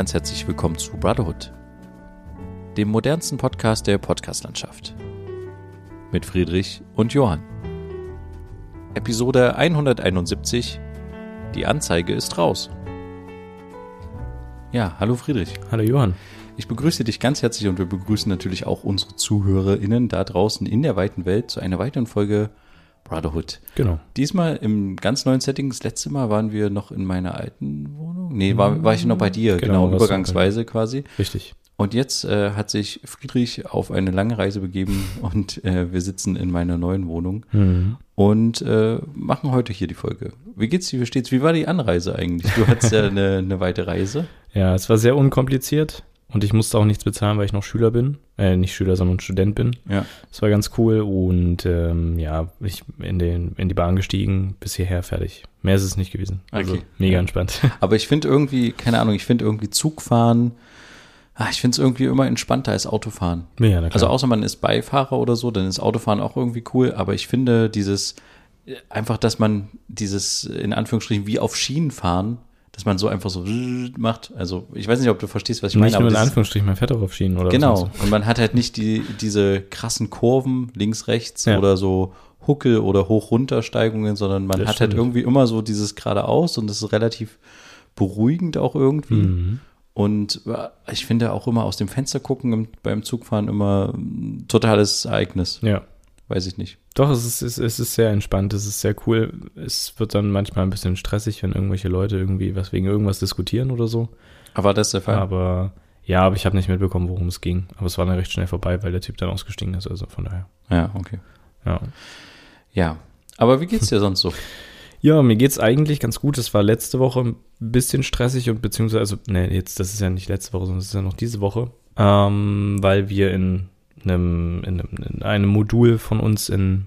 ganz herzlich willkommen zu Brotherhood, dem modernsten Podcast der Podcastlandschaft. Mit Friedrich und Johann. Episode 171. Die Anzeige ist raus. Ja, hallo Friedrich. Hallo Johann. Ich begrüße dich ganz herzlich und wir begrüßen natürlich auch unsere ZuhörerInnen da draußen in der weiten Welt zu einer weiteren Folge Brotherhood. Genau. Diesmal im ganz neuen Setting. Das letzte Mal waren wir noch in meiner alten Wohnung. Nee, war, war ich noch bei dir, genau, Genau, übergangsweise quasi. Richtig. Und jetzt äh, hat sich Friedrich auf eine lange Reise begeben und äh, wir sitzen in meiner neuen Wohnung Mhm. und äh, machen heute hier die Folge. Wie geht's dir? Wie steht's? Wie war die Anreise eigentlich? Du hattest ja eine, eine weite Reise. Ja, es war sehr unkompliziert und ich musste auch nichts bezahlen, weil ich noch Schüler bin. Äh, nicht Schüler, sondern Student bin. Ja. Es war ganz cool und ähm, ja, ich in, den, in die Bahn gestiegen, bis hierher fertig. Mehr ist es nicht gewesen. Also Okay. mega entspannt. Aber ich finde irgendwie, keine Ahnung, ich finde irgendwie Zugfahren, ah, ich finde es irgendwie immer entspannter als Autofahren. ja, na klar. Also außer man ist Beifahrer oder so, dann ist Autofahren auch irgendwie cool, aber ich finde dieses, äh, einfach, dass man dieses, in Anführungsstrichen, wie auf Schienen fahren, dass man so einfach so macht. Also ich weiß nicht, ob du verstehst, was ich meine. nicht nur in Anführungsstrichen, man fährt auch auf Schienen oder Genau. was. Und man hat halt nicht die, diese krassen Kurven links, rechts Ja. oder so Huckel oder Hoch-Runter-Steigungen, sondern man Das hat halt stimmt. irgendwie immer so dieses geradeaus und das ist relativ beruhigend auch irgendwie. Mhm. Und äh, ich finde auch immer aus dem Fenster gucken im, beim Zugfahren immer ein totales Ereignis. Ja. Weiß ich nicht. Doch, es ist, es, ist- es ist sehr entspannt, es ist sehr cool. Es wird dann manchmal ein bisschen stressig, wenn irgendwelche Leute irgendwie was wegen irgendwas diskutieren oder so. Aber das ist der Fall. Aber ja, aber ich habe nicht mitbekommen, worum es ging. Aber es war dann recht schnell vorbei, weil der Typ dann ausgestiegen ist. Also von daher. Ja, okay. Ja. Ja. Aber wie geht's dir sonst so? Ja, mir geht's eigentlich ganz gut. Es war letzte Woche ein bisschen stressig und beziehungsweise, also, ne, jetzt, das ist ja nicht letzte Woche, sondern das ist ja noch diese Woche. Ähm, weil wir in einem, in einem, in einem Modul von uns in,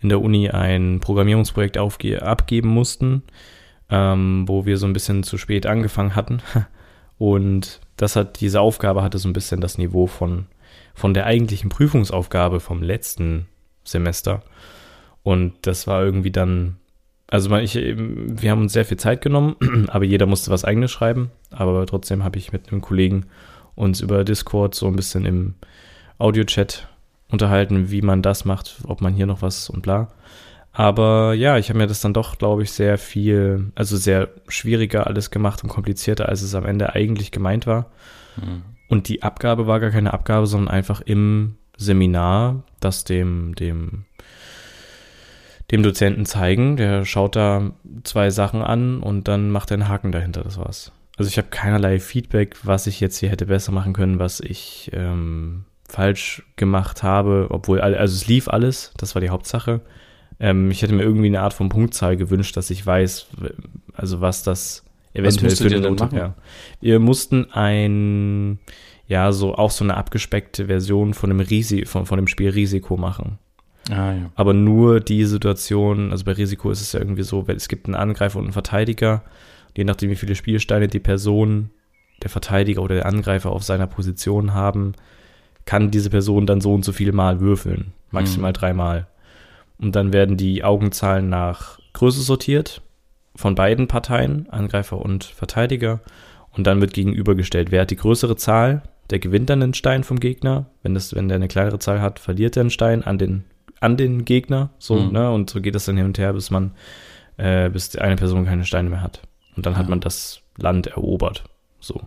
in der Uni ein Programmierungsprojekt aufge abgeben mussten, ähm, wo wir so ein bisschen zu spät angefangen hatten. Und das hat, diese Aufgabe hatte so ein bisschen das Niveau von, von der eigentlichen Prüfungsaufgabe vom letzten Semester. Und das war irgendwie dann, also ich, wir haben uns sehr viel Zeit genommen, aber jeder musste was eigenes schreiben. Aber trotzdem habe ich mit einem Kollegen uns über Discord so ein bisschen im Audio-Chat unterhalten, wie man das macht, ob man hier noch was und bla. Aber ja, ich habe mir das dann doch, glaube ich, sehr viel, also sehr schwieriger alles gemacht und komplizierter, als es am Ende eigentlich gemeint war. Hm. Und die Abgabe war gar keine Abgabe, sondern einfach im Seminar, das dem, dem, dem Dozenten zeigen. Der schaut da zwei Sachen an und dann macht er einen Haken dahinter. Das war's. Also ich habe keinerlei Feedback, was ich jetzt hier hätte besser machen können, was ich ähm, falsch gemacht habe, obwohl, also es lief alles, das war die Hauptsache. Ähm, ich hätte mir irgendwie eine Art von Punktzahl gewünscht, dass ich weiß, also was das eventuell musstet ihr eine Note- machen? Ja. Wir mussten ein, ja, so auch so eine abgespeckte Version von dem Risi von, von dem Spiel Risiko machen. Ah, ja. Aber nur die Situation, also bei Risiko ist es ja irgendwie so, weil es gibt einen Angreifer und einen Verteidiger. Je nachdem, wie viele Spielsteine die Person, der Verteidiger oder der Angreifer auf seiner Position haben, kann diese Person dann so und so viel Mal würfeln. Maximal Mhm. dreimal. Und dann werden die Augenzahlen nach Größe sortiert von beiden Parteien, Angreifer und Verteidiger. Und dann wird gegenübergestellt, wer hat die größere Zahl, der gewinnt dann den Stein vom Gegner. Wenn, das, wenn der eine kleinere Zahl hat, verliert er einen Stein an den, an den Gegner. So, Mhm. ne? Und so geht das dann hin und her, bis man, äh, bis eine Person keine Steine mehr hat. Und dann hat Ja. man das Land erobert. So.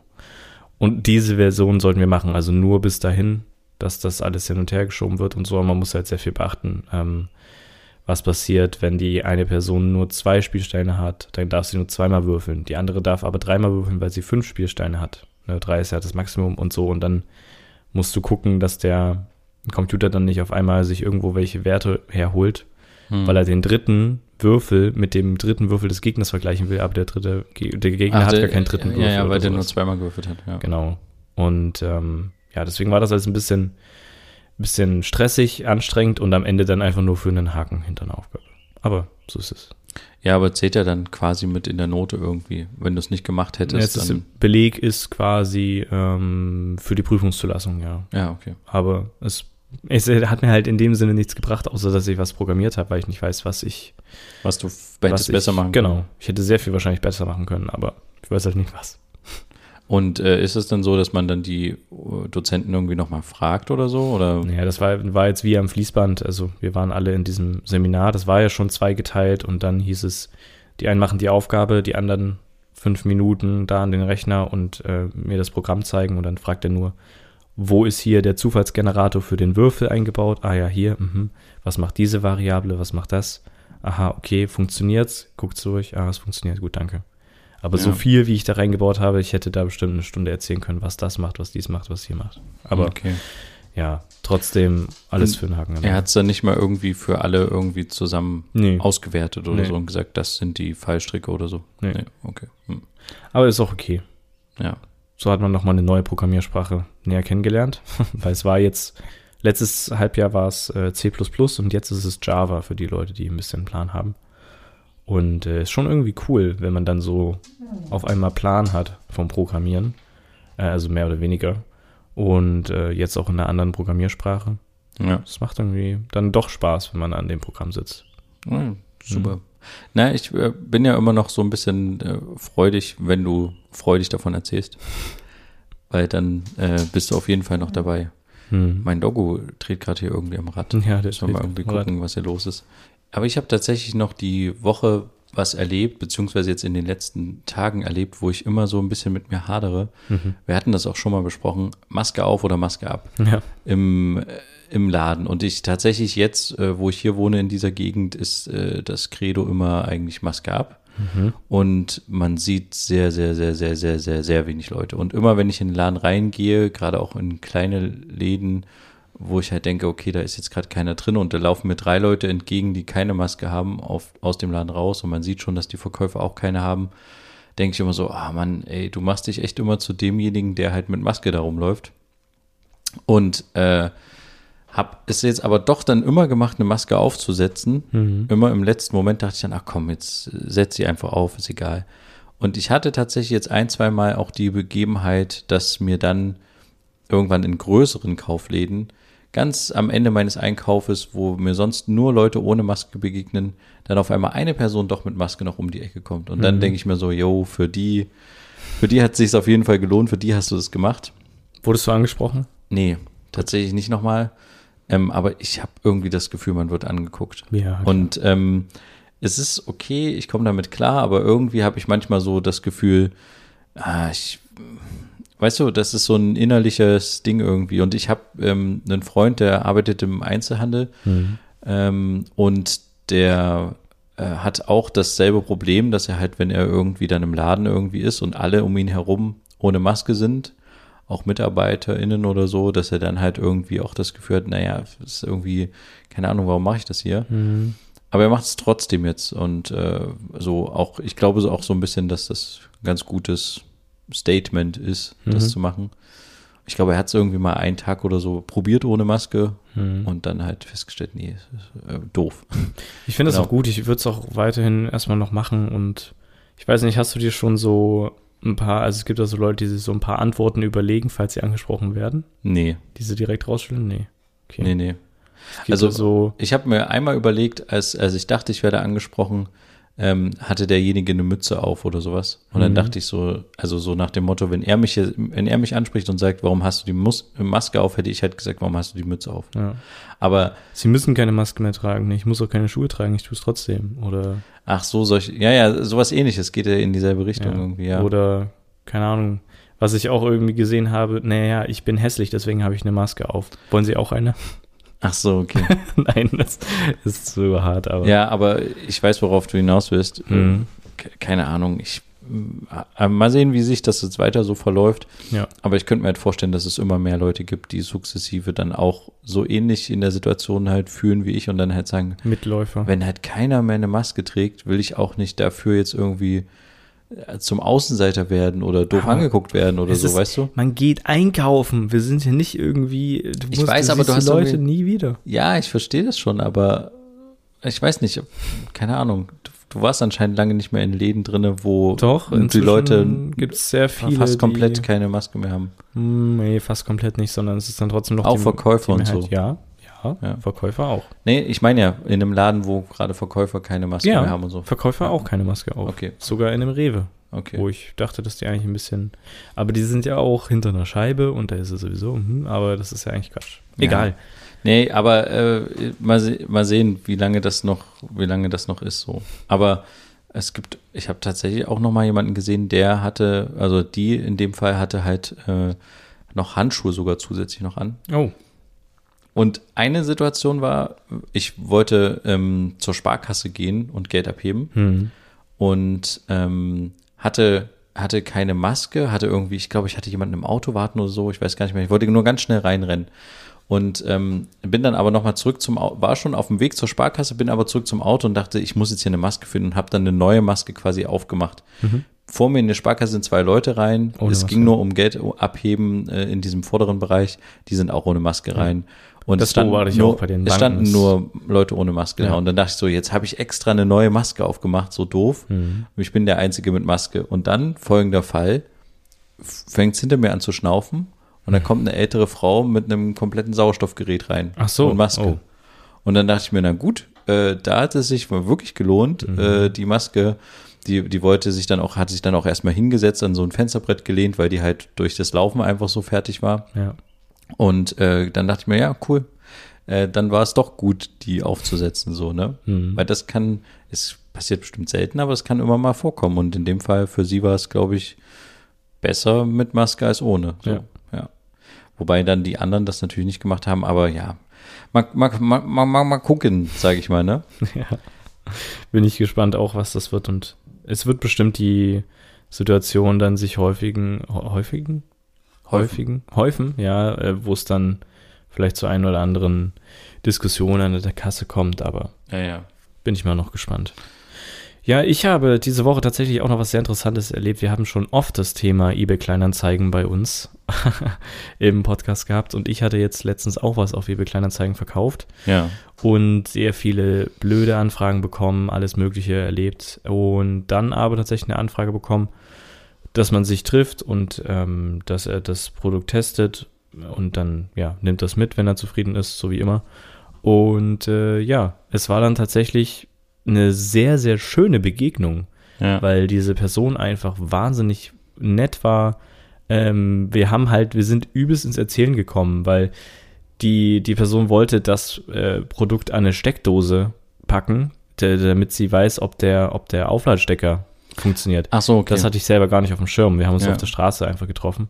Und diese Version sollten wir machen, also nur bis dahin, dass das alles hin und her geschoben wird und so. Aber man muss halt sehr viel beachten, ähm, was passiert, wenn die eine Person nur zwei Spielsteine hat, dann darf sie nur zweimal würfeln. Die andere darf aber dreimal würfeln, weil sie fünf Spielsteine hat. Ne, drei ist ja das Maximum und so. Und dann musst du gucken, dass der Computer dann nicht auf einmal sich irgendwo welche Werte herholt, Hm. weil er den dritten Würfel mit dem dritten Würfel des Gegners vergleichen will, aber der dritte, der Gegner Ach, hat der- gar keinen dritten Würfel. Ja, ja, weil der nur zweimal gewürfelt hat. Ja. Genau. Und ähm, ja, deswegen war das alles ein bisschen, bisschen stressig, anstrengend und am Ende dann einfach nur für einen Haken hinter einer Aufgabe. Aber so ist es. Ja, aber zählt ja dann quasi mit in der Note irgendwie. Wenn du es nicht gemacht hättest, ist, dann. Beleg ist quasi ähm, für die Prüfungszulassung, ja. Ja, okay. Aber es, es hat mir halt in dem Sinne nichts gebracht, außer dass ich was programmiert habe, weil ich nicht weiß, was ich Was du hättest ich, besser machen können. Genau. Ich hätte sehr viel wahrscheinlich besser machen können, aber ich weiß halt nicht was. Und äh, ist es dann so, dass man dann die äh, Dozenten irgendwie nochmal fragt oder so? Oder? Ja, das war, war jetzt wie am Fließband. Also wir waren alle in diesem Seminar. Das war ja schon zweigeteilt und dann hieß es, die einen machen die Aufgabe, die anderen fünf Minuten da an den Rechner und äh, mir das Programm zeigen und dann fragt er nur, wo ist hier der Zufallsgenerator für den Würfel eingebaut? Ah ja, hier. Mhm. Was macht diese Variable? Was macht das? Aha, okay, funktioniert's? Guckt's durch. Ah, es funktioniert. Gut, danke. Aber Ja. so viel, wie ich da reingebaut habe, ich hätte da bestimmt eine Stunde erzählen können, was das macht, was dies macht, was hier macht. Aber okay. ja, trotzdem alles Und für den Haken. Er hat es dann nicht mal irgendwie für alle irgendwie zusammen Nee. ausgewertet oder Nee. so und gesagt, das sind die Fallstricke oder so. Nee. okay. Hm. Aber ist auch okay. Ja. So hat man nochmal eine neue Programmiersprache näher kennengelernt, weil es war jetzt, letztes Halbjahr war es äh, C und jetzt ist es Java für die Leute, die ein bisschen Plan haben. Und äh, ist schon irgendwie cool, wenn man dann so auf einmal Plan hat vom Programmieren, äh, also mehr oder weniger. Und äh, jetzt auch in einer anderen Programmiersprache. Ja. Das macht irgendwie dann doch Spaß, wenn man an dem Programm sitzt. Ja, super. Na, ich äh, bin ja immer noch so ein bisschen äh, freudig, wenn du freudig davon erzählst. Weil dann äh, bist du auf jeden Fall noch dabei. Hm. Mein Doggo dreht gerade hier irgendwie am Rad. Ja, der Sollen wir irgendwie gucken, was hier los ist. Aber ich habe tatsächlich noch die Woche was erlebt, beziehungsweise jetzt in den letzten Tagen erlebt, wo ich immer so ein bisschen mit mir hadere. Mhm. Wir hatten das auch schon mal besprochen, Maske auf oder Maske ab Ja. im, äh, im Laden. Und ich tatsächlich jetzt, äh, wo ich hier wohne in dieser Gegend, ist äh, das Credo immer eigentlich Maske ab. Mhm. Und man sieht sehr, sehr, sehr, sehr, sehr, sehr, sehr wenig Leute. Und immer wenn ich in den Laden reingehe, gerade auch in kleine Läden, wo ich halt denke, okay, da ist jetzt gerade keiner drin und da laufen mir drei Leute entgegen, die keine Maske haben, auf, aus dem Laden raus und man sieht schon, dass die Verkäufer auch keine haben, denke ich immer so, ah Mann, ey, du machst dich echt immer zu demjenigen, der halt mit Maske da rumläuft. Und äh, hab es jetzt aber doch dann immer gemacht, eine Maske aufzusetzen. Mhm. Immer im letzten Moment dachte ich dann, ach komm, jetzt äh, setz sie einfach auf, ist egal. Und ich hatte tatsächlich jetzt ein, zwei Mal auch die Begebenheit, dass mir dann irgendwann in größeren Kaufläden ganz am Ende meines Einkaufes, wo mir sonst nur Leute ohne Maske begegnen, dann auf einmal eine Person doch mit Maske noch um die Ecke kommt. Und dann Mhm. denke ich mir so, yo, für die, für die hat es sich auf jeden Fall gelohnt, für die hast du das gemacht. Wurdest du angesprochen? Nee, tatsächlich nicht nochmal. Ähm, aber ich habe irgendwie das Gefühl, man wird angeguckt. Ja. Und ähm, es ist okay, ich komme damit klar, aber irgendwie habe ich manchmal so das Gefühl, ah, ich, weißt du, das ist so ein innerliches Ding irgendwie. Und ich habe ähm, einen Freund, der arbeitet im Einzelhandel Mhm. ähm, und der äh, hat auch dasselbe Problem, dass er halt, wenn er irgendwie dann im Laden irgendwie ist und alle um ihn herum ohne Maske sind, auch MitarbeiterInnen oder so, dass er dann halt irgendwie auch das Gefühl hat, naja, ist irgendwie, keine Ahnung, warum mache ich das hier? Mhm. Aber er macht es trotzdem jetzt und äh, so auch, ich glaube so auch so ein bisschen, dass das ganz gutes Statement ist, das Mhm. zu machen. Ich glaube, er hat es irgendwie mal einen Tag oder so probiert ohne Maske Mhm. und dann halt festgestellt, nee, ist, äh, doof. Ich finde es Genau. auch gut. Ich würde es auch weiterhin erstmal noch machen. Und ich weiß nicht, hast du dir schon so ein paar, also es gibt ja so Leute, die sich so ein paar Antworten überlegen, falls sie angesprochen werden, Nee, die sie direkt rausstellen? Nee. Okay. nee, nee. Also- ja so, Ich habe mir einmal überlegt, als, als ich dachte, ich werde angesprochen, ähm, hatte derjenige eine Mütze auf oder sowas. Und dann Mhm. dachte ich so, also so nach dem Motto, wenn er mich, hier- wenn er mich anspricht und sagt, warum hast du die Mus Maske auf, hätte ich halt gesagt, warum hast du die Mütze auf? ja. Aber Sie müssen keine Maske mehr tragen. Ich muss auch keine Schuhe tragen, ich tue es trotzdem. Oder, ach so, solche, ja, ja, sowas ähnliches geht ja in dieselbe Richtung Ja. irgendwie, ja. oder, keine Ahnung, was ich auch irgendwie gesehen habe, naja, ich bin hässlich, deswegen habe ich eine Maske auf. Wollen Sie auch eine? Ach so, okay. Nein, das ist so hart, aber. ja, aber ich weiß, worauf du hinaus willst. Mhm. Ke- Keine Ahnung, ich äh, mal sehen, wie sich das jetzt weiter so verläuft. Ja. Aber ich könnte mir halt vorstellen, dass es immer mehr Leute gibt, die sukzessive dann auch so ähnlich in der Situation halt fühlen wie ich und dann halt sagen, Mitläufer. wenn halt keiner mehr eine Maske trägt, will ich auch nicht dafür jetzt irgendwie äh, zum Außenseiter werden oder doof Aber angeguckt werden oder so, ist- weißt du? Man geht einkaufen. Wir sind hier nicht irgendwie. Du Ich weiß, aber siehst du die hast Leute irgendwie- nie wieder. Ja, ich verstehe das schon, aber ich weiß nicht, keine Ahnung. Du, du warst anscheinend lange nicht mehr in Läden drinne, wo Doch, die Leute gibt es sehr viele. fast komplett Die, keine Maske mehr haben. Hm, nee, fast komplett nicht, sondern es ist dann trotzdem noch Auch Verkäufer und Mehrheit. so. Ja, ja, Ja. Verkäufer auch. Nee, ich meine ja, in einem Laden, wo gerade Verkäufer keine Maske Ja, mehr haben und so. Verkäufer auch keine Maske auf. Okay. Sogar in einem Rewe. okay. wo ich dachte, dass die eigentlich ein bisschen. Aber die sind ja auch hinter einer Scheibe und da ist es sowieso, hm, aber das ist ja eigentlich Quatsch. Egal. Nee, aber äh, mal, se mal sehen, wie lange das noch, wie lange das noch ist so. Aber es gibt, ich habe tatsächlich auch noch mal jemanden gesehen, der hatte, also die in dem Fall hatte halt äh, noch Handschuhe sogar zusätzlich noch an. Oh. Und eine Situation war, ich wollte ähm, zur Sparkasse gehen und Geld abheben Hm. und ähm, hatte hatte keine Maske, hatte irgendwie, ich glaube, ich hatte jemanden im Auto warten oder so, ich weiß gar nicht mehr. Ich wollte nur ganz schnell reinrennen und ähm, bin dann aber nochmal zurück zum Auto, war schon auf dem Weg zur Sparkasse, bin aber zurück zum Auto und dachte, ich muss jetzt hier eine Maske finden und habe dann eine neue Maske quasi aufgemacht. Vor mir in der Sparkasse sind zwei Leute rein. Ohne es Maske. ging nur um Geld abheben äh, in diesem vorderen Bereich. Die sind auch ohne Maske rein. Und Das es standen beobachte ich nur, auch bei den Es Banken. standen nur Leute ohne Maske Ja. da. Und dann dachte ich so, jetzt habe ich extra eine neue Maske aufgemacht, so doof. Mhm. Ich bin der Einzige mit Maske. Und dann folgender Fall, fängt es hinter mir an zu schnaufen und dann kommt eine ältere Frau mit einem kompletten Sauerstoffgerät rein. Ach so, Und Maske. oh. Und dann dachte ich mir, na gut, äh, da hat es sich wirklich gelohnt, Mhm. äh, die Maske, die, die wollte sich dann auch, hat sich dann auch erstmal hingesetzt, an so ein Fensterbrett gelehnt, weil die halt durch das Laufen einfach so fertig war. Ja. Und äh, dann dachte ich mir, ja, cool. Äh, dann war es doch gut, die aufzusetzen, so, ne? Mhm. Weil das kann, es passiert bestimmt selten, aber es kann immer mal vorkommen. Und in dem Fall für sie war es, glaube ich, besser mit Maske als ohne. So, Ja. ja. Wobei dann die anderen das natürlich nicht gemacht haben, aber ja. Mal, mal, mal, mal, mal, gucken, sage ich mal, ne? ja. Bin ich gespannt auch, was das wird. Und es wird bestimmt die Situation dann sich häufigen, hä- häufigen? Häufigen? Häufen, ja, äh, wo es dann vielleicht zu einer oder anderen Diskussion an der Kasse kommt, aber Ja, ja. bin ich mal noch gespannt. Ja, ich habe diese Woche tatsächlich auch noch was sehr Interessantes erlebt. Wir haben schon oft das Thema eBay Kleinanzeigen bei uns im Podcast gehabt und ich hatte jetzt letztens auch was auf eBay Kleinanzeigen verkauft Ja. und sehr viele blöde Anfragen bekommen, alles Mögliche erlebt und dann aber tatsächlich eine Anfrage bekommen, dass man sich trifft und ähm, dass er das Produkt testet und dann ja nimmt das mit, wenn er zufrieden ist, so wie immer. Und äh, ja, es war dann tatsächlich eine sehr sehr schöne Begegnung Ja. weil diese Person einfach wahnsinnig nett war. Ähm, wir haben halt, wir sind übelst ins Erzählen gekommen, weil die, die Person wollte das äh, Produkt an eine Steckdose packen, da- damit sie weiß, ob der, ob der Aufladestecker funktioniert. Ach so, okay. Das hatte ich selber gar nicht auf dem Schirm. Wir haben uns Ja. auf der Straße einfach getroffen.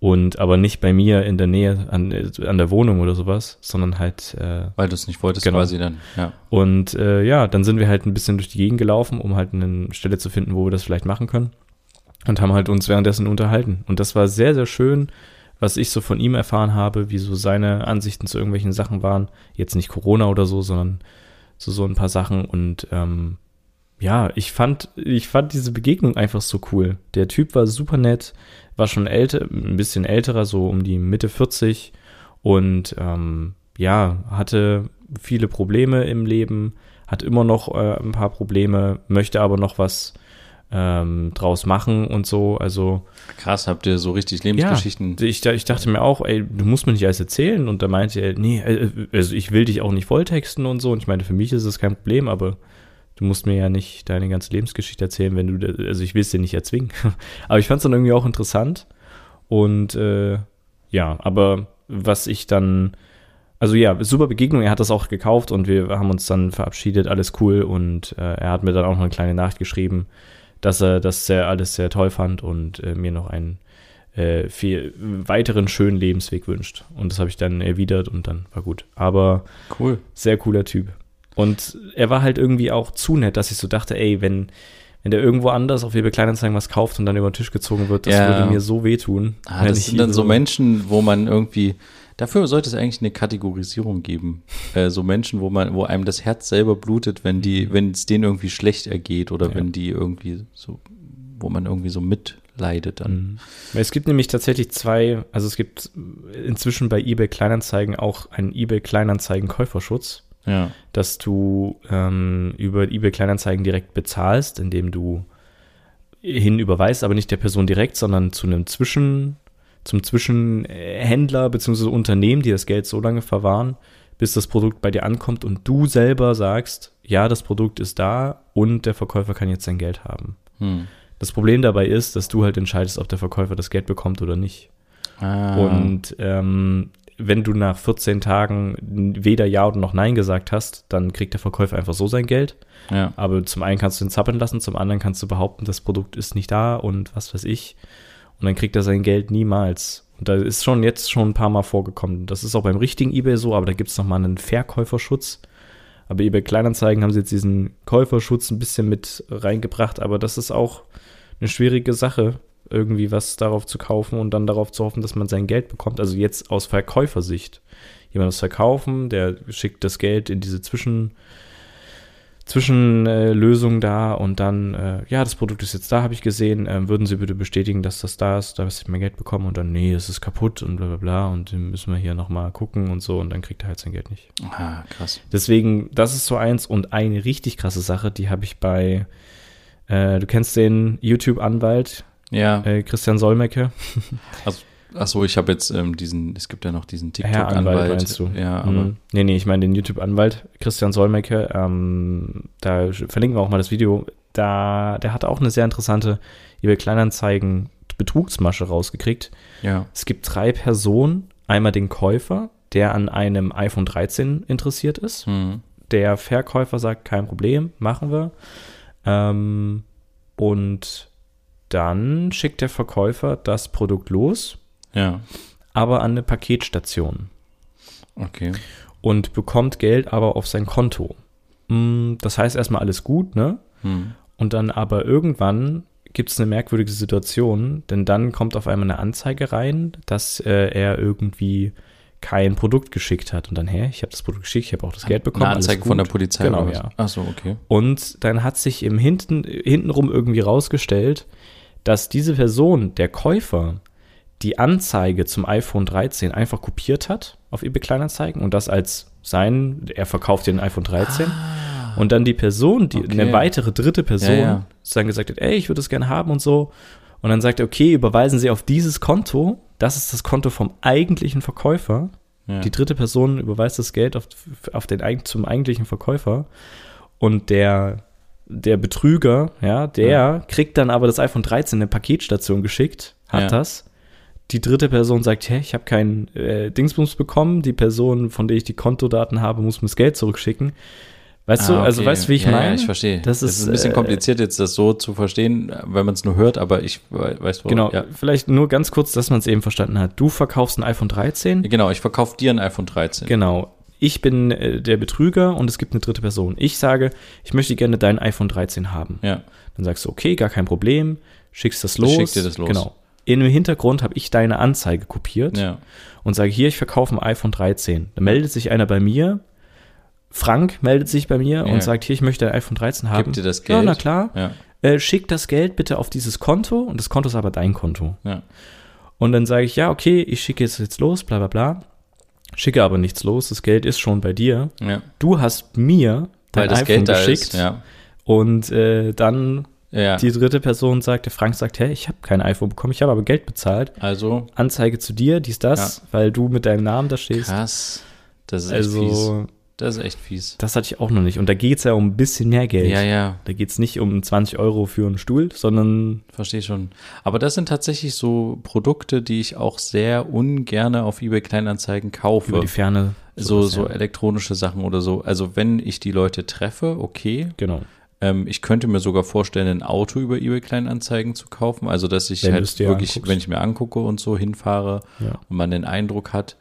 Und aber nicht bei mir in der Nähe an, an der Wohnung oder sowas, sondern halt äh, Weil du es nicht wolltest, Genau. quasi dann. Ja. und äh, ja, dann sind wir halt ein bisschen durch die Gegend gelaufen, um halt eine Stelle zu finden, wo wir das vielleicht machen können. Und haben halt uns währenddessen unterhalten. Und das war sehr, sehr schön, was ich so von ihm erfahren habe, wie so seine Ansichten zu irgendwelchen Sachen waren. Jetzt nicht Corona oder so, sondern so, so ein paar Sachen. Und ähm, ja, ich fand, ich fand diese Begegnung einfach so cool. Der Typ war super nett, war schon älter, ein bisschen älterer, so um die Mitte 40 und ähm, ja, hatte viele Probleme im Leben, hat immer noch äh, ein paar Probleme, möchte aber noch was ähm, draus machen und so. Also Krass, habt ihr so richtig Lebensgeschichten. ich, ich dachte mir auch, ey, du musst mir nicht alles erzählen. Und da meinte er, nee, äh, also ich will dich auch nicht volltexten und so. Und ich meine, für mich ist das kein Problem, aber du musst mir ja nicht deine ganze Lebensgeschichte erzählen, wenn du, also ich will es dir nicht erzwingen. aber ich fand es dann irgendwie auch interessant. Und äh, ja, aber was ich dann, also ja, super Begegnung. Er hat das auch gekauft und wir haben uns dann verabschiedet, alles cool. Und äh, er hat mir dann auch noch eine kleine Nachricht geschrieben, dass er das sehr, alles sehr toll fand und äh, mir noch einen äh, viel weiteren schönen Lebensweg wünscht. Und das habe ich dann erwidert und dann war gut. Aber Cool. sehr cooler Typ. Und er war halt irgendwie auch zu nett, dass ich so dachte, ey, wenn, wenn der irgendwo anders auf eBay Kleinanzeigen was kauft und dann über den Tisch gezogen wird, das Ja. würde mir so wehtun. Ah, das sind dann so Menschen, wo man irgendwie, dafür sollte es eigentlich eine Kategorisierung geben. Äh, so Menschen, wo man, wo einem das Herz selber blutet, wenn die, wenn es denen irgendwie schlecht ergeht oder Ja. wenn die irgendwie so, wo man irgendwie so mitleidet dann. Mhm. Es gibt nämlich tatsächlich zwei, also es gibt inzwischen bei eBay Kleinanzeigen auch einen eBay Kleinanzeigen Käuferschutz. Ja. dass du ähm, über eBay Kleinanzeigen direkt bezahlst, indem du hin überweist, aber nicht der Person direkt, sondern zu einem Zwischen, zum Zwischenhändler bzw. Unternehmen, die das Geld so lange verwahren, bis das Produkt bei dir ankommt und du selber sagst, ja, das Produkt ist da und der Verkäufer kann jetzt sein Geld haben. Hm. Das Problem dabei ist, dass du halt entscheidest, ob der Verkäufer das Geld bekommt oder nicht. Ah. Und ähm, wenn du nach 14 Tagen weder Ja oder noch Nein gesagt hast, dann kriegt der Verkäufer einfach so sein Geld. ja. Aber zum einen kannst du ihn zappeln lassen, zum anderen kannst du behaupten, das Produkt ist nicht da und was weiß ich. Und dann kriegt er sein Geld niemals. Und da ist schon jetzt schon ein paar Mal vorgekommen. Das ist auch beim richtigen eBay so, aber da gibt es nochmal einen Verkäuferschutz. Aber eBay Kleinanzeigen haben sie jetzt diesen Käuferschutz ein bisschen mit reingebracht, aber das ist auch eine schwierige Sache, irgendwie was darauf zu kaufen und dann darauf zu hoffen, dass man sein Geld bekommt. Also jetzt aus Verkäufersicht. Jemand das verkaufen, der schickt das Geld in diese Zwischen, Zwischenlösung da und dann, äh, ja, das Produkt ist jetzt da, habe ich gesehen. Ähm, würden Sie bitte bestätigen, dass das da ist, dass ich mein Geld bekomme? Und dann, nee, es ist kaputt und bla bla bla und dann müssen wir hier nochmal gucken und so und dann kriegt er halt sein Geld nicht. Ah, krass. Deswegen, das ist so eins und eine richtig krasse Sache, die habe ich bei, äh, du kennst den YouTube-Anwalt, Ja. äh, Christian Solmecke. Achso, ich habe jetzt ähm, diesen, es gibt ja noch diesen TikTok-Anwalt. meinst du? Ja, aber Mhm. Nee, nee, ich meine den YouTube-Anwalt, Christian Solmecke. Ähm, da verlinken wir auch mal das Video. Da, der hat auch eine sehr interessante eBay Kleinanzeigen Betrugsmasche rausgekriegt. ja. Es gibt drei Personen. Einmal den Käufer, der an einem iPhone 13 interessiert ist. Hm. Der Verkäufer sagt, kein Problem, machen wir. Ähm, und dann schickt der Verkäufer das Produkt los, Ja. aber an eine Paketstation Okay. und bekommt Geld aber auf sein Konto. Mm, Das heißt erstmal alles gut, ne? Hm. Und dann aber irgendwann gibt es eine merkwürdige Situation, denn dann kommt auf einmal eine Anzeige rein, dass äh, er irgendwie kein Produkt geschickt hat. Und dann, hä, ich habe das Produkt geschickt, ich habe auch das Geld bekommen. Eine Anzeige von der. Polizei. Genau, ja. Achso, okay. Und dann hat sich im Hinten, hintenrum irgendwie rausgestellt, dass diese Person, der Käufer, die Anzeige zum iPhone 13 einfach kopiert hat auf eBay Kleinanzeigen und das als sein, er verkauft den iPhone 13. Und dann die Person, die, Ah. Okay. eine weitere dritte Person, Ja, ja. dann gesagt hat, ey, ich würde das gerne haben und so. Und dann sagt er, okay, überweisen Sie auf dieses Konto. Das ist das Konto vom eigentlichen Verkäufer. Ja. Die dritte Person überweist das Geld auf, auf den, zum eigentlichen Verkäufer. Und der, der Betrüger, ja, der Ja. kriegt dann aber das iPhone 13 in eine Paketstation geschickt, hat Ja. das. Die dritte Person sagt, hey, ich habe keinen äh, Dingsbums bekommen. Die Person, von der ich die Kontodaten habe, muss mir das Geld zurückschicken. Weißt du, Ah, also okay. weißt du, wie ich ja, meine? Ja, ich verstehe. Das Das ist, ist, ein bisschen äh, kompliziert, jetzt das so zu verstehen, wenn man es nur hört, aber ich we- weiß, wo. Genau, Ja. vielleicht nur ganz kurz, dass man es eben verstanden hat. Du verkaufst ein iPhone 13. Genau, ich verkaufe dir ein iPhone 13. Genau. Ich bin äh, der Betrüger und es gibt eine dritte Person. Ich sage, ich möchte gerne dein iPhone 13 haben. Ja. Dann sagst du, okay, gar kein Problem, schickst das los. schick dir das los. Genau. In dem Hintergrund habe ich deine Anzeige kopiert Ja. und sage, hier, ich verkaufe ein iPhone 13. Dann meldet sich einer bei mir, Frank meldet sich bei mir Ja. und sagt, hier, ich möchte ein iPhone 13 haben. Gib dir das Ja, Geld. na klar. Ja. Äh, schick das Geld bitte auf dieses Konto und das Konto ist aber dein Konto. Ja. Und dann sage ich, ja, okay, ich schicke jetzt, jetzt los, bla bla bla. Schicke aber nichts los, das Geld ist schon bei dir. Ja. Du hast mir dein Weil iPhone Geld da geschickt. ist. Ja. Und äh, dann Ja. die dritte Person sagt, der Frank sagt, hey, ich habe kein iPhone bekommen, ich habe aber Geld bezahlt. Also, Anzeige zu dir, dies, das, weil du mit deinem Namen da stehst. krass. Das ist. Also, Das ist echt fies. das hatte ich auch noch nicht. Und da geht's ja um ein bisschen mehr Geld. Ja, ja, Da geht's nicht um 20 Euro für einen Stuhl, sondern verstehe schon. Aber das sind tatsächlich so Produkte, die ich auch sehr ungerne auf eBay Kleinanzeigen kaufe. über die Ferne. so, so ja. elektronische Sachen oder so. Also wenn ich die Leute treffe, okay. Genau. Ähm, ich könnte mir sogar vorstellen, ein Auto über eBay Kleinanzeigen zu kaufen. Also dass ich Wenn halt es wirklich, anguckst. wenn ich mir angucke und so hinfahre Ja. und man den Eindruck hat,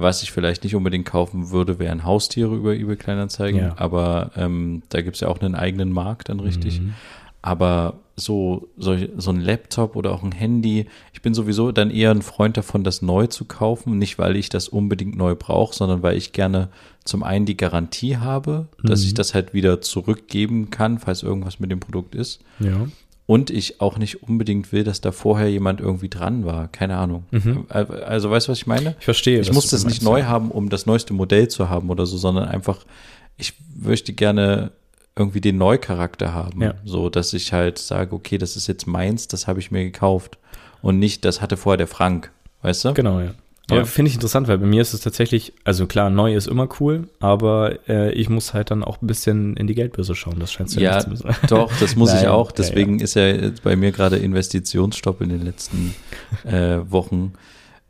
was ich vielleicht nicht unbedingt kaufen würde, wären Haustiere über eBay Kleinanzeigen. Ja. Aber ähm, da gibt's ja auch einen eigenen Markt dann richtig. Mhm. Aber so, solche, so ein Laptop oder auch ein Handy, ich bin sowieso dann eher ein Freund davon, das neu zu kaufen. Nicht, weil ich das unbedingt neu brauche, sondern weil ich gerne zum einen die Garantie habe, dass Mhm. ich das halt wieder zurückgeben kann, falls irgendwas mit dem Produkt ist. Ja. Und ich auch nicht unbedingt will, dass da vorher jemand irgendwie dran war. Keine Ahnung. Mhm. Also weißt du, was ich meine? Ich verstehe. Ich muss das nicht neu ja. haben, um das neueste Modell zu haben oder so, sondern einfach, ich möchte gerne irgendwie den Neucharakter haben. Ja. So, dass ich halt sage, okay, das ist jetzt meins, das habe ich mir gekauft. Und nicht, das hatte vorher der Frank. Weißt du? Genau, ja. Aber Ja. finde ich interessant, weil bei mir ist es tatsächlich, also klar, neu ist immer cool, aber äh, ich muss halt dann auch ein bisschen in die Geldbörse schauen. Das scheint ja, Ja, nicht zu müssen. Doch, das muss ich Nein, auch. ja, Deswegen ist ja bei mir gerade Investitionsstopp in den letzten äh, Wochen.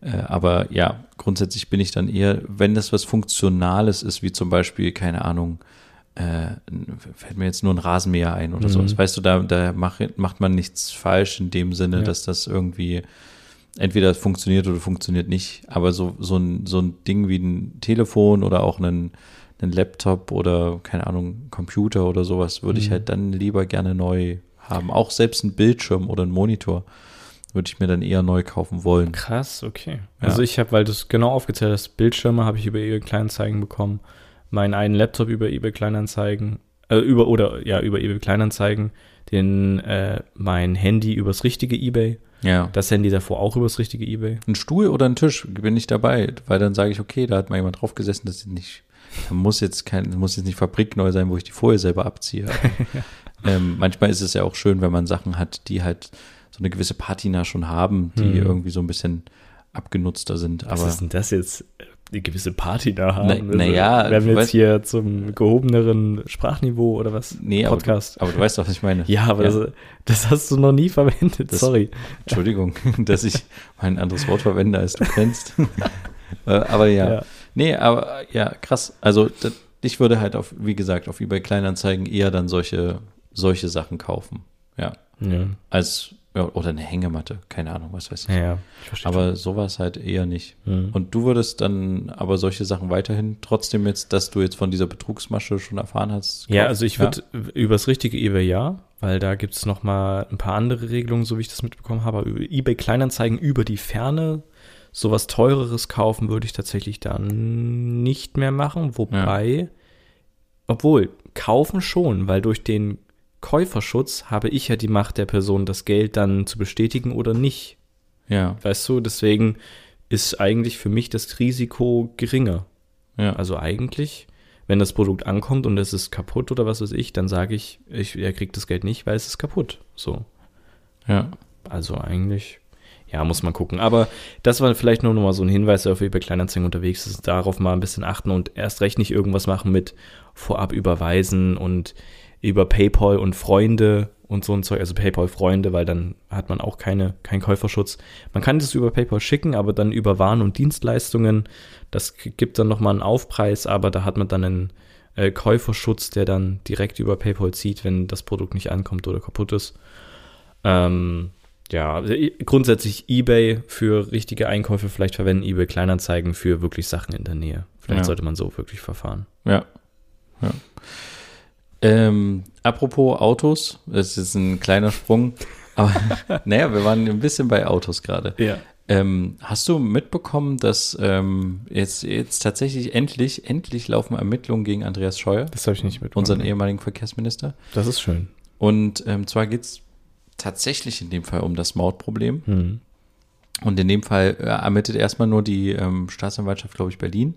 Äh, aber ja, grundsätzlich bin ich dann eher, wenn das was Funktionales ist, wie zum Beispiel, keine Ahnung, äh, fällt mir jetzt nur ein Rasenmäher ein oder Mhm. sowas. Weißt du, da, da macht, macht man nichts falsch in dem Sinne, Ja. dass das irgendwie entweder funktioniert oder funktioniert nicht. Aber so, so, ein, so ein Ding wie ein Telefon oder auch einen, einen Laptop oder, keine Ahnung, Computer oder sowas, würde ich Mhm. halt dann lieber gerne neu haben. Auch selbst ein Bildschirm oder ein Monitor würde ich mir dann eher neu kaufen wollen. Krass, okay. Ja. Also ich habe, weil du es genau aufgezählt hast, Bildschirme habe ich über eBay Kleinanzeigen bekommen, meinen einen Laptop über eBay Kleinanzeigen, äh, über oder ja über eBay Kleinanzeigen, den äh, mein Handy übers richtige eBay, Ja. das Handy davor auch übers richtige eBay. Ein Stuhl oder ein Tisch bin ich dabei, weil dann sage ich, okay, da hat mal jemand drauf gesessen, das ist nicht, da muss jetzt kein, muss jetzt nicht fabrikneu sein, wo ich die Folie selber abziehe. Aber, ähm, manchmal ist es ja auch schön, wenn man Sachen hat, die halt so eine gewisse Patina schon haben, die Mhm. irgendwie so ein bisschen abgenutzter sind. Was ist denn das jetzt? Eine gewisse Party da haben? Na- Also, na ja, Werden wir jetzt weißt- hier zum gehobeneren Sprachniveau oder was? nee, aber Podcast. aber du weißt doch, was ich meine. ja, aber Ja. Das, das hast du noch nie verwendet, Das- sorry. Entschuldigung, dass ich mal ein anderes Wort verwende, als du kennst. Äh, aber ja. Ja. Nee, aber ja, krass. Also da, ich würde halt auf, wie gesagt, auf eBay Kleinanzeigen eher dann solche, solche Sachen kaufen. Ja. Ja, Als, oder eine Hängematte, keine Ahnung, was weiß ich. ja, ja ich. Aber sowas halt eher nicht. Mhm. Und du würdest dann aber solche Sachen weiterhin trotzdem jetzt, dass du jetzt von dieser Betrugsmasche schon erfahren hast? Ja, kaufen? also ich würde übers richtige eBay ja, weil da gibt es noch mal ein paar andere Regelungen, so wie ich das mitbekommen habe. Über eBay Kleinanzeigen über die Ferne sowas teureres kaufen würde ich tatsächlich dann nicht mehr machen. Wobei, obwohl, kaufen schon, weil durch den Käuferschutz habe ich ja die Macht der Person, das Geld dann zu bestätigen oder nicht. Ja, Weißt du, deswegen ist eigentlich für mich das Risiko geringer. ja. Also eigentlich, wenn das Produkt ankommt und es ist kaputt oder was weiß ich, dann sage ich, ich, er kriegt das Geld nicht, weil es ist kaputt. So. ja. Also eigentlich, ja, muss man gucken. Aber das war vielleicht nur noch mal so ein Hinweis, der auf eBay Kleinanzeigen unterwegs ist, darauf mal ein bisschen achten und erst recht nicht irgendwas machen mit vorab überweisen und über PayPal und Freunde und so ein Zeug, also PayPal-Freunde, weil dann hat man auch keine, keinen Käuferschutz. Man kann das über PayPal schicken, aber dann über Waren und Dienstleistungen, das gibt dann nochmal einen Aufpreis, aber da hat man dann einen äh, Käuferschutz, der dann direkt über PayPal zieht, wenn das Produkt nicht ankommt oder kaputt ist. Ähm, ja, also grundsätzlich eBay für richtige Einkäufe vielleicht verwenden, eBay Kleinanzeigen für wirklich Sachen in der Nähe. Vielleicht Ja. sollte man so wirklich verfahren. Ja. ja. Ähm, apropos Autos, das ist jetzt ein kleiner Sprung, aber naja, wir waren ein bisschen bei Autos gerade. Ja. Ähm, hast du mitbekommen, dass ähm, jetzt, jetzt tatsächlich endlich, endlich laufen Ermittlungen gegen Andreas Scheuer, Das habe ich nicht mitbekommen. unseren ehemaligen Verkehrsminister? das ist schön. Und ähm, zwar geht es tatsächlich in dem Fall um das Mautproblem. Hm. Und in dem Fall äh, ermittelt erstmal nur die ähm, Staatsanwaltschaft, glaube ich, Berlin.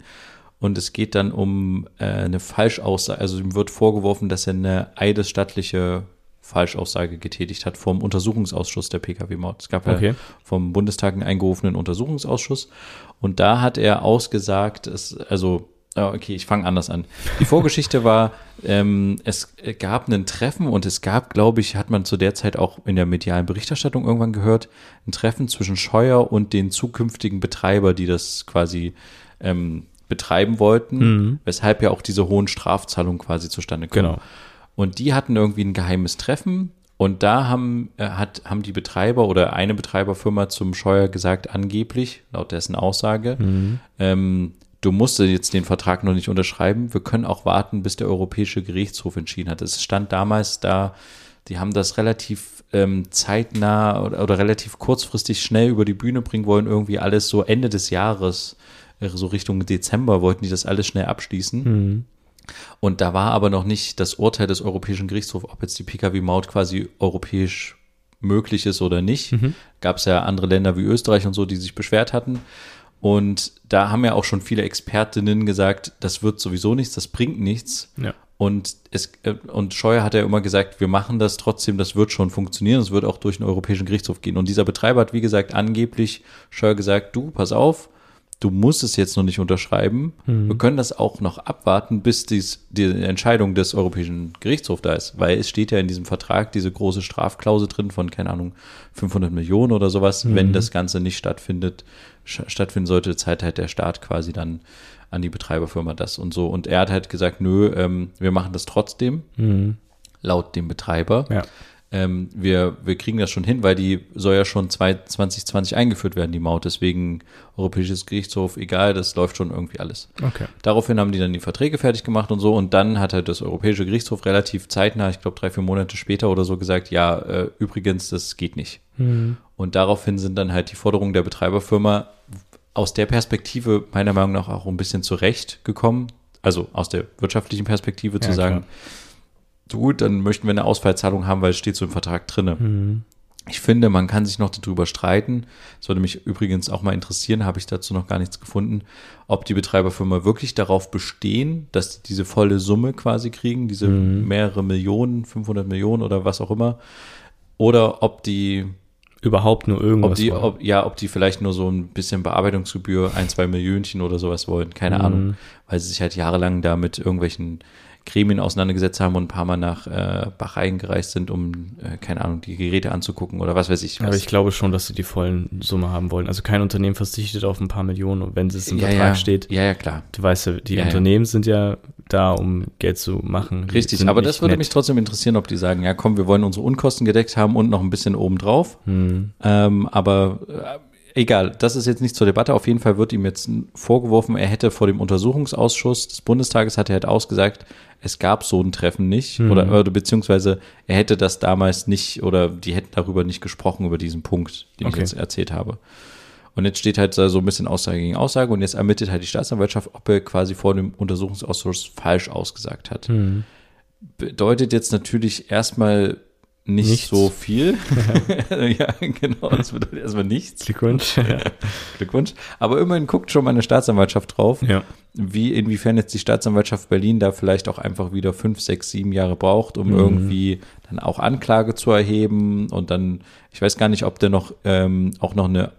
Und es geht dann um äh, eine Falschaussage. Also ihm wird vorgeworfen, dass er eine eidesstattliche Falschaussage getätigt hat vom Untersuchungsausschuss der Pkw-Maut. Es gab ja Okay. vom Bundestag einen eingerufenen Untersuchungsausschuss. Und da hat er ausgesagt, es, also, ah, okay, ich fange anders an. Die Vorgeschichte war, ähm, es gab ein Treffen und es gab, glaube ich, hat man zu der Zeit auch in der medialen Berichterstattung irgendwann gehört, ein Treffen zwischen Scheuer und den zukünftigen Betreiber, die das quasi ähm, betreiben wollten, Mhm. weshalb ja auch diese hohen Strafzahlungen quasi zustande kommen. Genau. Und die hatten irgendwie ein geheimes Treffen und da haben, äh, hat, haben die Betreiber oder eine Betreiberfirma zum Scheuer gesagt, angeblich, laut dessen Aussage, ähm, du musst jetzt den Vertrag noch nicht unterschreiben, wir können auch warten, bis der Europäische Gerichtshof entschieden hat. Es stand damals da, die haben das relativ ähm, zeitnah oder, oder relativ kurzfristig schnell über die Bühne bringen wollen, irgendwie alles so Ende des Jahres, so Richtung Dezember wollten die das alles schnell abschließen. Mhm. Und da war aber noch nicht das Urteil des Europäischen Gerichtshofs, ob jetzt die Pkw-Maut quasi europäisch möglich ist oder nicht. Gab es ja andere Länder wie Österreich und so, die sich beschwert hatten. Und da haben ja auch schon viele Expertinnen gesagt, das wird sowieso nichts, das bringt nichts. Ja. Und, es, äh, und Scheuer hat ja immer gesagt, wir machen das trotzdem, das wird schon funktionieren, es wird auch durch den Europäischen Gerichtshof gehen. Und dieser Betreiber hat, wie gesagt, angeblich Scheuer gesagt, du, pass auf, du musst es jetzt noch nicht unterschreiben. Mhm. Wir können das auch noch abwarten, bis dies, die Entscheidung des Europäischen Gerichtshofs da ist, weil es steht ja in diesem Vertrag diese große Strafklausel drin von, keine Ahnung, 500 Millionen oder sowas, Mhm. wenn das Ganze nicht stattfindet, stattfinden sollte, zahlt halt der Staat quasi dann an die Betreiberfirma das und so. Und er hat halt gesagt, nö, ähm, wir machen das trotzdem, Mhm. laut dem Betreiber. Ja. Ähm, wir, wir kriegen das schon hin, weil die soll ja schon zwei- 2020 eingeführt werden, die Maut. Deswegen Europäisches Gerichtshof, egal, das läuft schon irgendwie alles. Okay. Daraufhin haben die dann die Verträge fertig gemacht und so. Und dann hat halt das Europäische Gerichtshof relativ zeitnah, ich glaube drei, vier Monate später oder so, gesagt, ja, äh, übrigens, das geht nicht. Mhm. Und daraufhin sind dann halt die Forderungen der Betreiberfirma aus der Perspektive meiner Meinung nach auch ein bisschen zurecht gekommen. Also aus der wirtschaftlichen Perspektive zu Ja, sagen, klar. Gut, dann möchten wir eine Ausfallzahlung haben, weil es steht so im Vertrag drinne. Mhm. Ich finde, man kann sich noch darüber streiten. Das würde mich übrigens auch mal interessieren, habe ich dazu noch gar nichts gefunden, ob die Betreiberfirma wirklich darauf bestehen, dass die diese volle Summe quasi kriegen, diese Mhm. mehrere Millionen, 500 Millionen oder was auch immer, oder ob die, Überhaupt nur irgendwas. ob die, wollen. ob, ja, ob die vielleicht nur so ein bisschen Bearbeitungsgebühr, ein, zwei Millionchen oder sowas wollen, keine Mhm. Ahnung, weil sie sich halt jahrelang da mit irgendwelchen Gremien auseinandergesetzt haben und ein paar Mal nach äh, Bahrain gereist sind, um, äh, keine Ahnung, die Geräte anzugucken oder was weiß ich. Was. Aber ich glaube schon, dass sie die vollen Summe haben wollen. Also kein Unternehmen verzichtet auf ein paar Millionen, wenn es im ja, Vertrag ja, steht. Ja, ja, klar. Du weißt ja, die Ja. Unternehmen sind ja da, um Geld zu machen. Die Richtig, aber das würde nett. mich trotzdem interessieren, ob die sagen, ja komm, wir wollen unsere Unkosten gedeckt haben und noch ein bisschen obendrauf. Hm. Ähm, aber äh, egal, das ist jetzt nicht zur Debatte. Auf jeden Fall wird ihm jetzt vorgeworfen, er hätte vor dem Untersuchungsausschuss des Bundestages, hat er halt ausgesagt, es gab so ein Treffen nicht Mhm. oder, oder beziehungsweise er hätte das damals nicht oder die hätten darüber nicht gesprochen, über diesen Punkt, den Okay. ich jetzt erzählt habe. Und jetzt steht halt so ein bisschen Aussage gegen Aussage und jetzt ermittelt halt die Staatsanwaltschaft, ob er quasi vor dem Untersuchungsausschuss falsch ausgesagt hat. Hm. Bedeutet jetzt natürlich erstmal nicht Nichts. so viel. ja, genau, das bedeutet erstmal nichts. Glückwunsch. Glückwunsch. Aber immerhin guckt schon mal eine Staatsanwaltschaft drauf, ja. wie, inwiefern jetzt die Staatsanwaltschaft Berlin da vielleicht auch einfach wieder fünf, sechs, sieben Jahre braucht, um Mhm. irgendwie dann auch Anklage zu erheben und dann, ich weiß gar nicht, ob der noch ähm, auch noch eine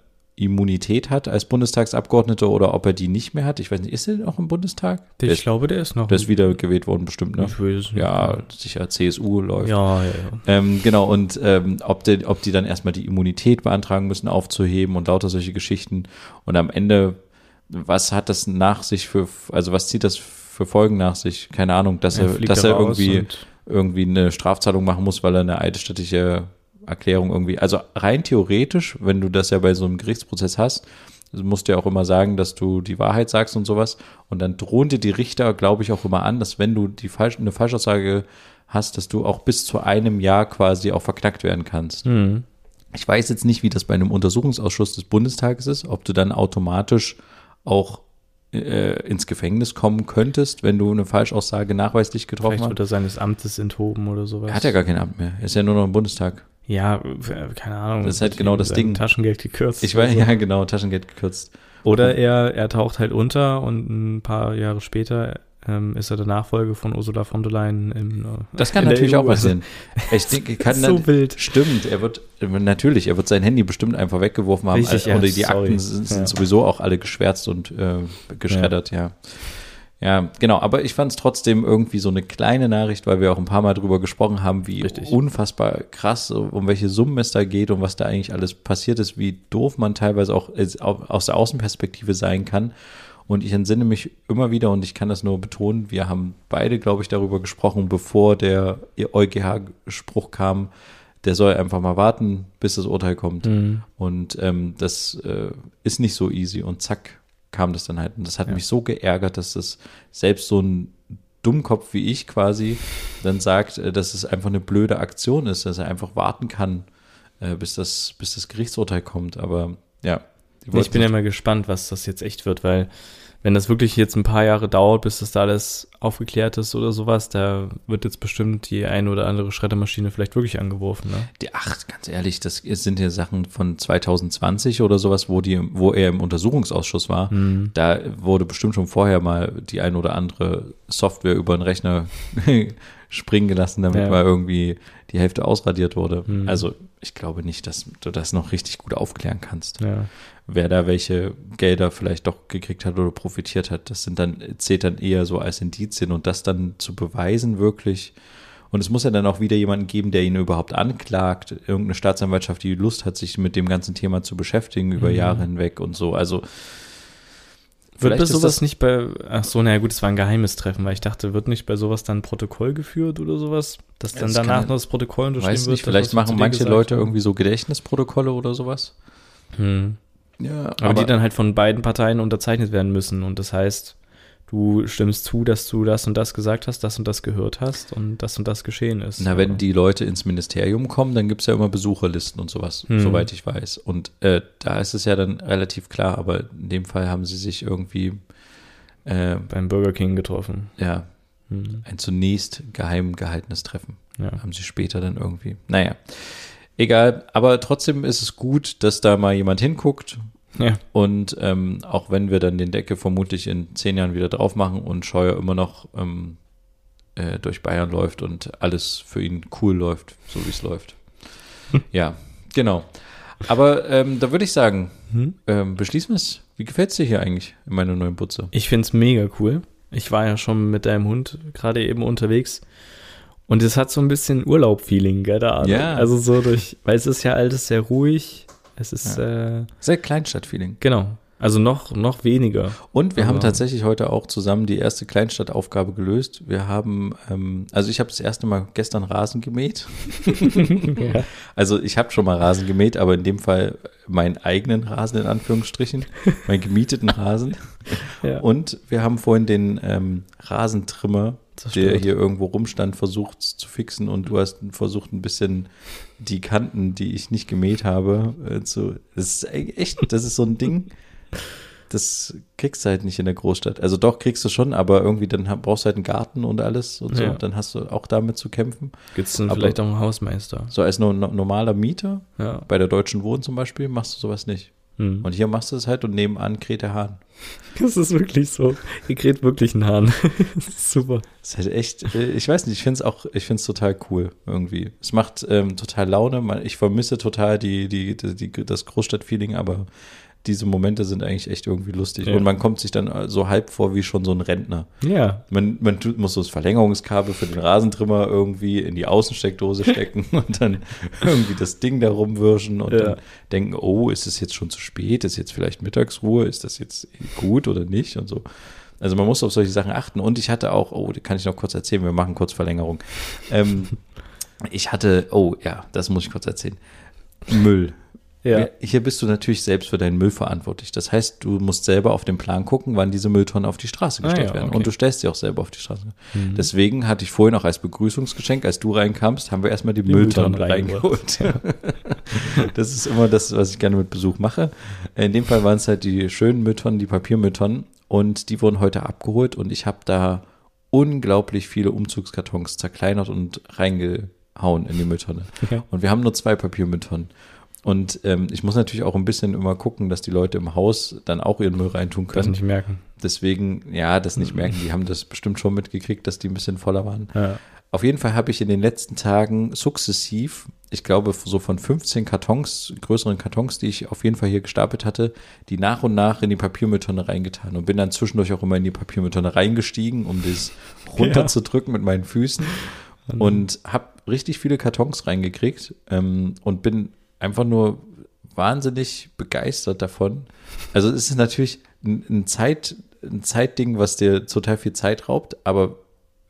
Immunität hat als Bundestagsabgeordneter oder ob er die nicht mehr hat. Ich weiß nicht, ist er noch im Bundestag? Der Ich ist, glaube, der ist noch. der ist wieder gewählt worden, bestimmt, ne? Ich weiß nicht. Ja, sicher, CSU läuft. Ja, ja, ja. Ähm, genau, und ähm, ob, die, ob die dann erstmal die Immunität beantragen müssen, aufzuheben und lauter solche Geschichten. Und am Ende, was hat das nach sich für, also was zieht das für Folgen nach sich? Keine Ahnung, dass er, fliegt dass da er irgendwie, irgendwie eine Strafzahlung machen muss, weil er eine eidesstattliche Erklärung irgendwie, also rein theoretisch, wenn du das ja bei so einem Gerichtsprozess hast, musst du ja auch immer sagen, dass du die Wahrheit sagst und sowas. Und dann drohen dir die Richter, glaube ich, auch immer an, dass wenn du die falsch, eine Falschaussage hast, dass du auch bis zu einem Jahr quasi auch verknackt werden kannst. Hm. Ich weiß jetzt nicht, wie das bei einem Untersuchungsausschuss des Bundestages ist, ob du dann automatisch auch äh, ins Gefängnis kommen könntest, wenn du eine Falschaussage nachweislich getroffen Vielleicht hast. wird er seines Amtes enthoben oder sowas. Er hat ja gar kein Amt mehr. Er ist ja nur noch im Bundestag. Ja, äh, keine Ahnung. Das ist halt genau das Ding. Taschengeld gekürzt. Ich weiß, so. ja genau, Taschengeld gekürzt. Oder er, er taucht halt unter und ein paar Jahre später ähm, ist er der Nachfolger von Ursula von der Leyen. Im, äh, Das kann natürlich EU. auch passieren. Ich denke, kann so dann, wild. Stimmt, er wird, natürlich, er wird sein Handy bestimmt einfach weggeworfen haben. Richtig, äh, ja, oder die sorry. Akten sind, sind Ja. sowieso auch alle geschwärzt und äh, geschreddert, ja. Ja, genau, aber ich fand es trotzdem irgendwie so eine kleine Nachricht, weil wir auch ein paar Mal drüber gesprochen haben, wie Richtig. unfassbar krass, um welche Summen es da geht und was da eigentlich alles passiert ist, wie doof man teilweise auch äh, au- aus der Außenperspektive sein kann. Und ich entsinne mich immer wieder, und ich kann das nur betonen, wir haben beide, glaube ich, darüber gesprochen, bevor der EuGH-Spruch kam, der soll einfach mal warten, bis das Urteil kommt. Mhm. Und ähm, das äh, ist nicht so easy. Und zack, kam das dann halt. Und das hat Ja. mich so geärgert, dass das selbst so ein Dummkopf wie ich quasi dann sagt, äh, dass es einfach eine blöde Aktion ist, dass er einfach warten kann, äh, bis, das, bis das Gerichtsurteil kommt. Aber ja. Ich bin ja mal gespannt, was das jetzt echt wird, weil wenn das wirklich jetzt ein paar Jahre dauert, bis das da alles aufgeklärt ist oder sowas, da wird jetzt bestimmt die ein oder andere Schreddermaschine vielleicht wirklich angeworfen. Ne? Die, ach, ganz ehrlich, das sind ja Sachen von 2020 oder sowas, wo die, wo er im Untersuchungsausschuss war. Hm. Da wurde bestimmt schon vorher mal die ein oder andere Software über den Rechner springen gelassen, damit Ja. mal irgendwie die Hälfte ausradiert wurde. Mhm. Also ich glaube nicht, dass du das noch richtig gut aufklären kannst. Ja. Wer da welche Gelder vielleicht doch gekriegt hat oder profitiert hat, das sind dann, zählt dann eher so als Indizien und das dann zu beweisen wirklich. Und es muss ja dann auch wieder jemanden geben, der ihn überhaupt anklagt, irgendeine Staatsanwaltschaft, die Lust hat, sich mit dem ganzen Thema zu beschäftigen über mhm. Jahre hinweg und so. Also wird bei sowas nicht bei, ach so, naja gut, es war ein geheimes Treffen, weil ich dachte, wird nicht bei sowas dann ein Protokoll geführt oder sowas, dass dann das danach noch das Protokoll unterschrieben weiß nicht, wird? Vielleicht machen manche Leute haben. irgendwie so Gedächtnisprotokolle oder sowas. Hm. Ja, aber, aber die dann halt von beiden Parteien unterzeichnet werden müssen und das heißt, du stimmst zu, dass du das und das gesagt hast, das und das gehört hast und das und das geschehen ist. Na, wenn die Leute ins Ministerium kommen, dann gibt es ja immer Besucherlisten und sowas, hm. soweit ich weiß. Und äh, da ist es ja dann relativ klar, aber in dem Fall haben sie sich irgendwie äh, beim Burger King getroffen. Ja. Hm. Ein zunächst geheim gehaltenes Treffen. Ja. Haben sie später dann irgendwie. Naja. Egal, aber trotzdem ist es gut, dass da mal jemand hinguckt ja. Und ähm, auch wenn wir dann den Deckel vermutlich in zehn Jahren wieder drauf machen und Scheuer immer noch ähm, äh, durch Bayern läuft und alles für ihn cool läuft, so wie es läuft. Hm. Ja, genau. Aber ähm, da würde ich sagen, hm? ähm, beschließen wir es. Wie gefällt es dir hier eigentlich in meiner neuen Butze? Ich finde es mega cool. Ich war ja schon mit deinem Hund gerade eben unterwegs. Und es hat so ein bisschen Urlaub-Feeling, gell, da. Ja. Also so durch, weil es ist ja alles sehr ruhig. Es ist ja. äh, sehr Kleinstadt-Feeling. Genau. Also noch, noch weniger. Und wir Aber haben tatsächlich heute auch zusammen die erste Kleinstadtaufgabe gelöst. Wir haben, ähm, also ich habe das erste Mal gestern Rasen gemäht. ja. Also ich habe schon mal Rasen gemäht, aber in dem Fall meinen eigenen Rasen in Anführungsstrichen, meinen gemieteten Rasen. Ja. Und wir haben vorhin den ähm, Rasentrimmer der hier irgendwo rumstand, versucht zu fixen und du hast versucht ein bisschen die Kanten, die ich nicht gemäht habe, äh, zu. Das ist e-, echt, das ist so ein Ding. Das kriegst du halt nicht in der Großstadt. Also doch kriegst du schon, aber irgendwie dann brauchst du halt einen Garten und alles und so. Ja. Dann hast du auch damit zu kämpfen. Gibt es dann aber vielleicht auch einen Hausmeister? So als no normaler Mieter, ja. bei der Deutschen Wohnen zum Beispiel, machst du sowas nicht. Hm. Und hier machst du es halt und nebenan kräht der Hahn. Das ist wirklich so. Hier kräht wirklich ein Hahn. das ist super. Das ist halt echt, äh, ich weiß nicht, ich finde es auch, ich finde es total cool irgendwie. Es macht ähm, total Laune. Ich vermisse total die, die, die, die das Großstadtfeeling, aber diese Momente sind eigentlich echt irgendwie lustig. Ja. Und man kommt sich dann so halb vor wie schon so ein Rentner. Ja. Man, man tut, muss so das Verlängerungskabel für den Rasentrimmer irgendwie in die Außensteckdose stecken und dann irgendwie das Ding da rumwirschen und ja. dann denken, oh, ist es jetzt schon zu spät? Ist jetzt vielleicht Mittagsruhe? Ist das jetzt gut oder nicht? Und so. Also man muss auf solche Sachen achten. Und ich hatte auch, oh, kann ich noch kurz erzählen, wir machen kurz Verlängerung. Ähm, ich hatte, oh ja, das muss ich kurz erzählen. Müll. Ja. Hier bist du natürlich selbst für deinen Müll verantwortlich. Das heißt, du musst selber auf den Plan gucken, wann diese Mülltonnen auf die Straße ah, gestellt ah, ja, werden. Okay. Und du stellst sie auch selber auf die Straße. Mhm. Deswegen hatte ich vorhin auch als Begrüßungsgeschenk, als du reinkamst, haben wir erstmal die, die Mülltonnen, Mülltonnen reingeholt. Ja. das ist immer das, was ich gerne mit Besuch mache. In dem Fall waren es halt die schönen Mülltonnen, die Papiermülltonnen. Und die wurden heute abgeholt und ich habe da unglaublich viele Umzugskartons zerkleinert und reingehauen in die Mülltonne. Ja. Und wir haben nur zwei Papiermülltonnen. Und ähm, ich muss natürlich auch ein bisschen immer gucken, dass die Leute im Haus dann auch ihren Müll reintun können. Das nicht merken. Deswegen, ja, das nicht merken. Die haben das bestimmt schon mitgekriegt, dass die ein bisschen voller waren. Ja. Auf jeden Fall habe ich in den letzten Tagen sukzessiv, ich glaube, so von 15 Kartons, größeren Kartons, die ich auf jeden Fall hier gestapelt hatte, die nach und nach in die Papiermülltonne reingetan und bin dann zwischendurch auch immer in die Papiermülltonne reingestiegen, um das runterzudrücken ja. mit meinen Füßen und habe richtig viele Kartons reingekriegt ähm, und bin einfach nur wahnsinnig begeistert davon. Also es ist natürlich ein, ein, Zeit, ein Zeitding, was dir total viel Zeit raubt, aber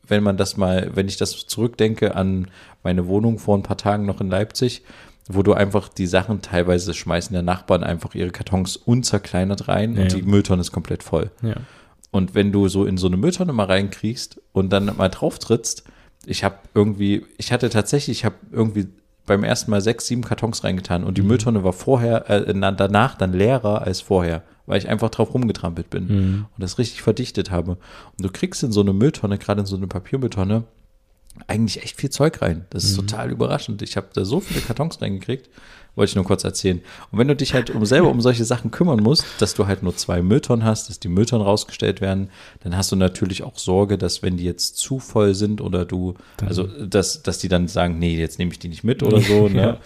wenn man das mal, wenn ich das zurückdenke an meine Wohnung vor ein paar Tagen noch in Leipzig, wo du einfach die Sachen teilweise schmeißen der Nachbarn einfach ihre Kartons unzerkleinert rein ja, und die Mülltonne ist komplett voll. Ja. Und wenn du so in so eine Mülltonne mal reinkriegst und dann mal drauf trittst, ich habe irgendwie, ich hatte tatsächlich, ich habe irgendwie beim ersten Mal sechs, sieben Kartons reingetan und die mhm. Mülltonne war vorher, äh, danach dann leerer als vorher, weil ich einfach drauf rumgetrampelt bin mhm. und das richtig verdichtet habe. Und du kriegst in so eine Mülltonne, gerade in so eine Papiermülltonne, eigentlich echt viel Zeug rein. Das ist total überraschend. Ich habe da so viele Kartons reingekriegt, wollte ich nur kurz erzählen. Und wenn du dich halt um selber um solche Sachen kümmern musst, dass du halt nur zwei Mülltonnen hast, dass die Mülltonnen rausgestellt werden, dann hast du natürlich auch Sorge, dass wenn die jetzt zu voll sind oder du, also dass, dass die dann sagen, nee, jetzt nehme ich die nicht mit oder so, ne? Ja.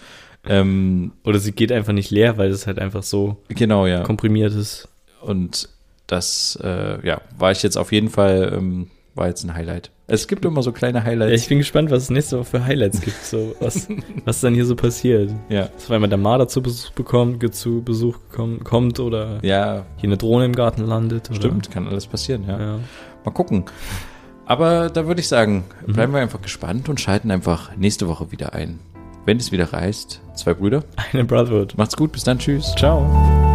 ähm, Oder sie geht einfach nicht leer, weil es halt einfach so genau, ja. komprimiert ist. Und das, äh, ja, war ich jetzt auf jeden Fall, ähm, war jetzt ein Highlight. Es gibt immer so kleine Ja, Highlights. ich bin gespannt, was es nächste Woche für Highlights gibt, so was, was dann hier so passiert. Ja, Dass weil man der Marder zu Besuch bekommt, zu Besuch kommt, kommt oder ja, hier eine Drohne im Garten landet. Oder, stimmt, kann alles passieren, ja. Ja. Mal gucken. Aber da würde ich sagen, Mhm. bleiben wir einfach gespannt und schalten einfach nächste Woche wieder ein. Wenn es wieder reißt, zwei Brüder. Eine Brotherhood. Macht's gut, bis dann, tschüss. Ciao.